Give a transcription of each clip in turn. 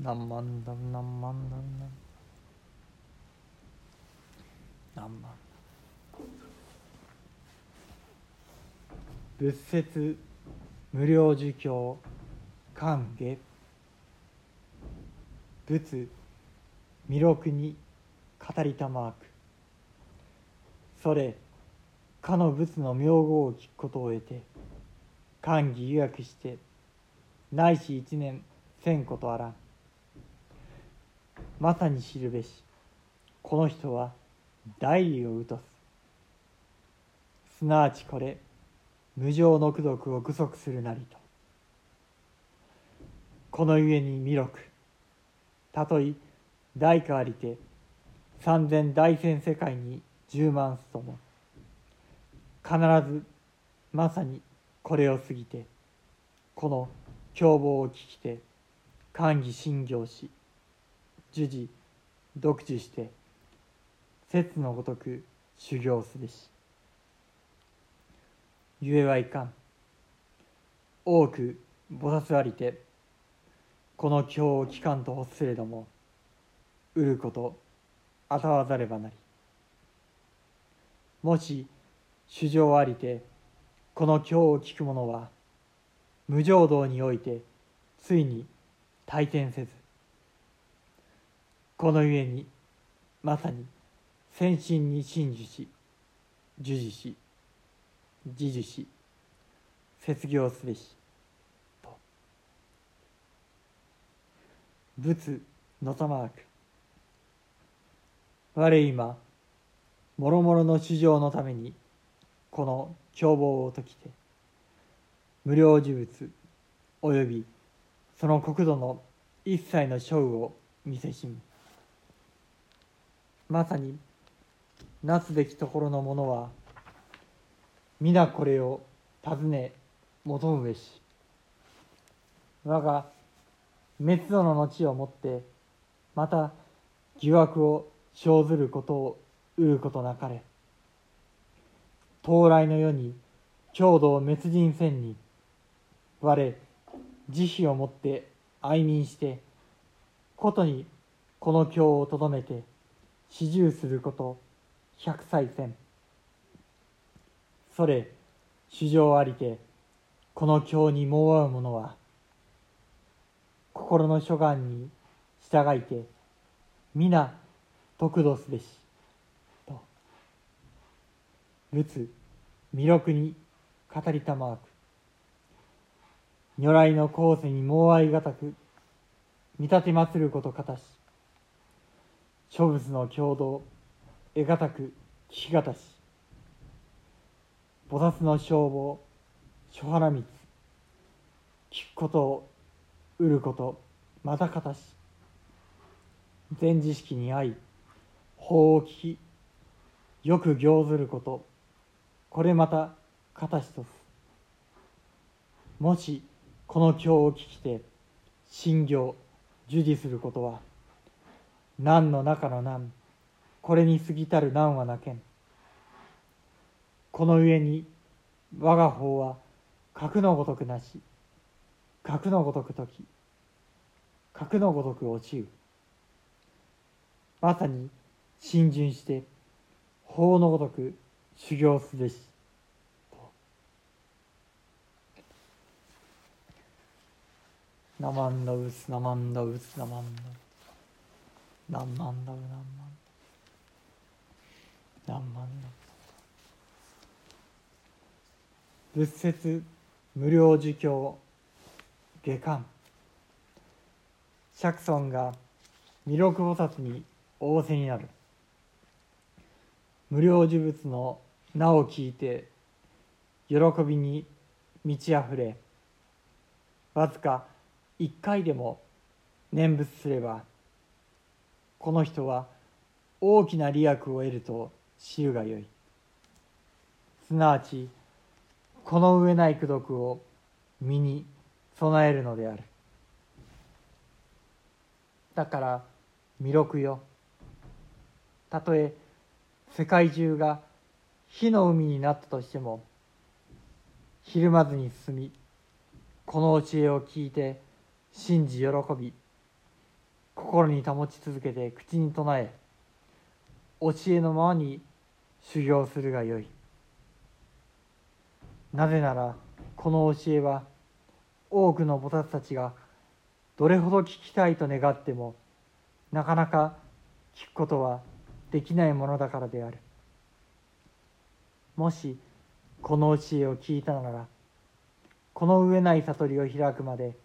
何万段何万段何万仏説無料儒教歓下仏弥勒に語りたまわくそれかの仏の名号を聞くことを得て歓喜予約してないし一年せんことあらんまさに知るべし。この人は代理を疎す。すなわちこれ無常の功徳を具足するなりと。このゆえに弥勒たとえ大化ありて三千大千世界に十万すとも。必ずまさにこれを過ぎてこの凶暴を聞きて歓喜信行し授事独自して説のごとく修行すべし。ゆえはいかん。多く菩薩ありてこの経を聞かんと欲すれども売ることあたわざればなり。もし主情ありてこの経を聞く者は無常道においてついに退転せずこのゆえにまさに先進に真珠し授事し自受し卒業すべしと。仏のたまわく我今もろもろの主情のためにこの凶暴を解きて無料呪物およびその国土の一切の勝負を見せしむ。まさになすべきところのものは皆これを尋ね求むべし。我が滅度の後をもってまた疑惑を生ずることを得ることなかれ。到来の世に郷土を滅人せんに我慈悲をもって愛民してことにこの経をとどめて四十すること百歳千。それ主情ありてこの経にもうう者は心の諸願に従いて皆得度すべし。と。仏弥勒に語りたまわく。如来の後世にもうあいがたく見立て祭ることかたし。諸仏の共同得難く聞き難し菩薩の消防諸原光聞くことを得ることまたかたし全知識に合い法を聞きよく行ずることこれまたかたしとす。もしこの経を聞きて信行受事することは難の中の難これに過ぎたる難はなけん。この上に我が方は格のごとくなし格のごとく時格のごとく落ちう。まさに浸潤して法のごとく修行すべし。ナマンダウスナマンダウスナマンダウス。何万だろ何万何万だ仏説無料儒教下巻。釈尊が弥勒菩薩に仰せになる。無料呪物の名を聞いて喜びに満ち溢れわずか一回でも念仏すればこの人は大きな利益を得ると知るがよい。すなわちこの上ない功徳を身に備えるのである。だから弥勒よ。たとえ世界中が火の海になったとしてもひるまずに進みこの教えを聞いて信じ喜び心に保ち続けて口に唱え教えのままに修行するがよい。なぜならこの教えは多くの菩薩たちがどれほど聞きたいと願ってもなかなか聞くことはできないものだからである。もしこの教えを聞いたならこの上ない悟りを開くまで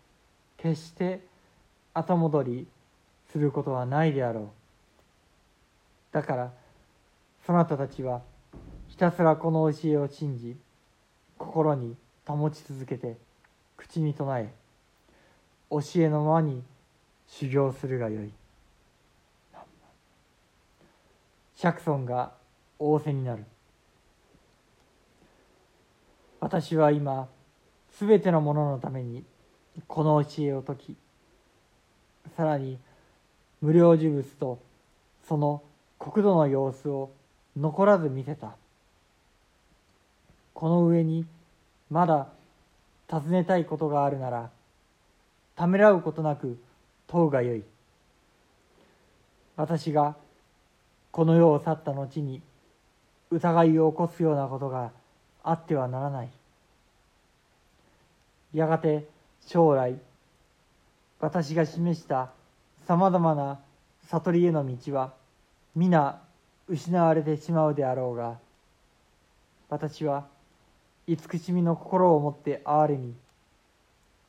決して後戻りすることはないであろう。だからそなたたちはひたすらこの教えを信じ心に保ち続けて口に唱え教えのままに修行するがよい。釈尊が仰せになる。私は今すべてのもののためにこの教えを説きさらに無料呪物とその国土の様子を残らず見せた。この上にまだ尋ねたいことがあるならためらうことなく問うがよい。私がこの世を去った後に疑いを起こすようなことがあってはならない。やがて将来私が示したさまざまな悟りへの道は皆失われてしまうであろうが私は慈しみの心を持って憐れみ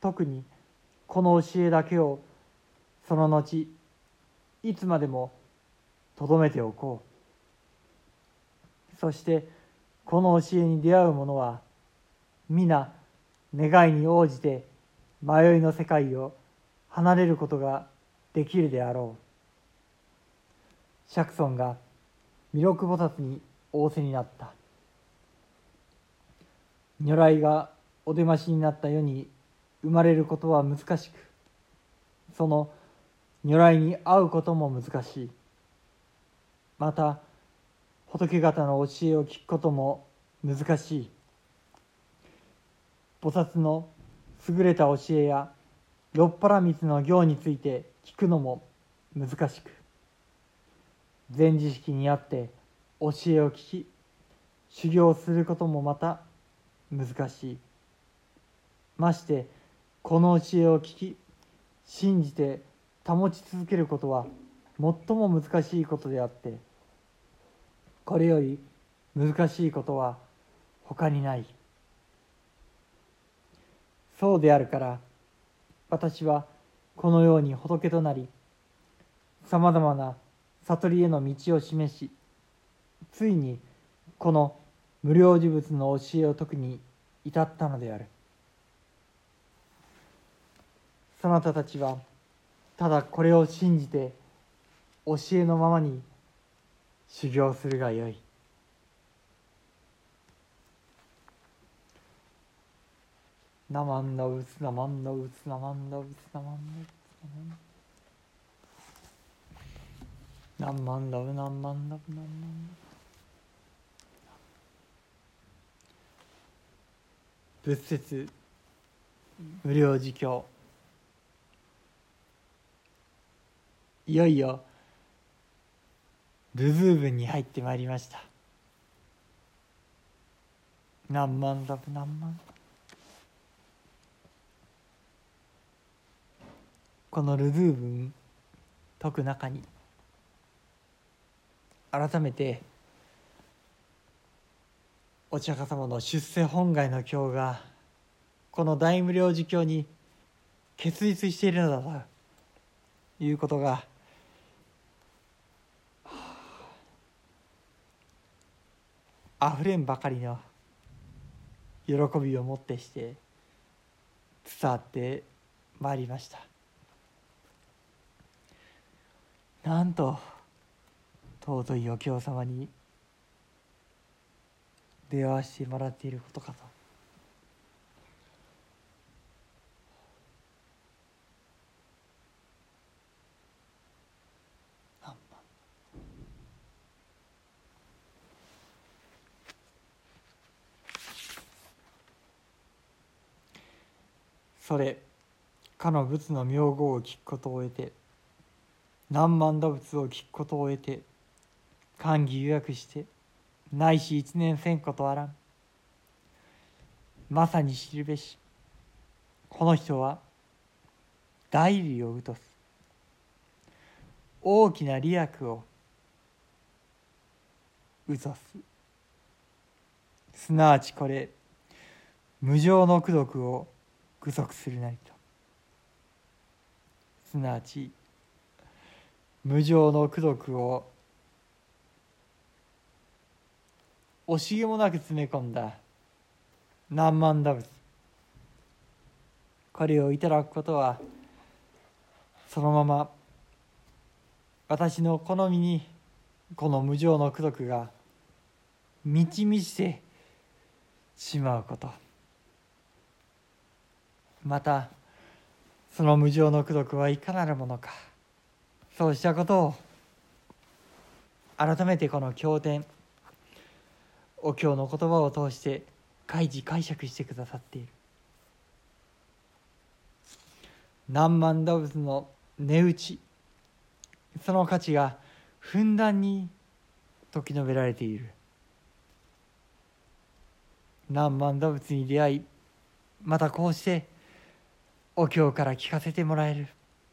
特にこの教えだけをその後いつまでもとどめておこう。そしてこの教えに出会う者は皆願いに応じて迷いの世界を離れることができるであろう。釈尊が弥勒菩薩に仰せになった。如来がお出ましになった世に生まれることは難しくその如来に会うことも難しい。また仏方の教えを聞くことも難しい。菩薩の優れた教えや六波羅蜜の行について聞くのも難しく禅知識にあって教えを聞き修行することもまた難しいましてこの教えを聞き信じて保ち続けることは最も難しいことであってこれより難しいことは他にない。そうであるから私はこのように仏となりさまざまな悟りへの道を示しついにこの無料呪物の教えを説くに至ったのである。そなたたちはただこれを信じて教えのままに修行するがよい。なまんだうつなまんだうつなまんだうつなまんだうつなまんだなんまんだうなんまんだうなんまんだ仏説無料自教いよいよルズーブに入ってまいりました何万ダブ何万このルズー文解く中に改めてお釈迦様の出世本願の経がこの大無量寿経に結実しているのだということがあふれんばかりの喜びをもってして伝わってまいりました。なんと尊いお経様に出会わせてもらっていることかと。それかの仏の名号を聞くことを得て何万打仏を聞くことを得て歓喜予約してないし一年せんことあらん。まさに知るべし。この人は大利を疎す。大きな利益をうぞす。すなわちこれ無常の功徳を具足するなりと。すなわち無常の功徳を惜しげもなく詰め込んだ何万打仏。これをいただくことはそのまま私の好みにこの無常の功徳が満ち満ちてしまうこと。またその無常の功徳はいかなるものか。そうしたことを改めてこの経典お経の言葉を通して開示解釈してくださっている。何万動物の値打ちその価値がふんだんに説き述べられている。何万動物に出会いまたこうしてお経から聞かせてもらえる。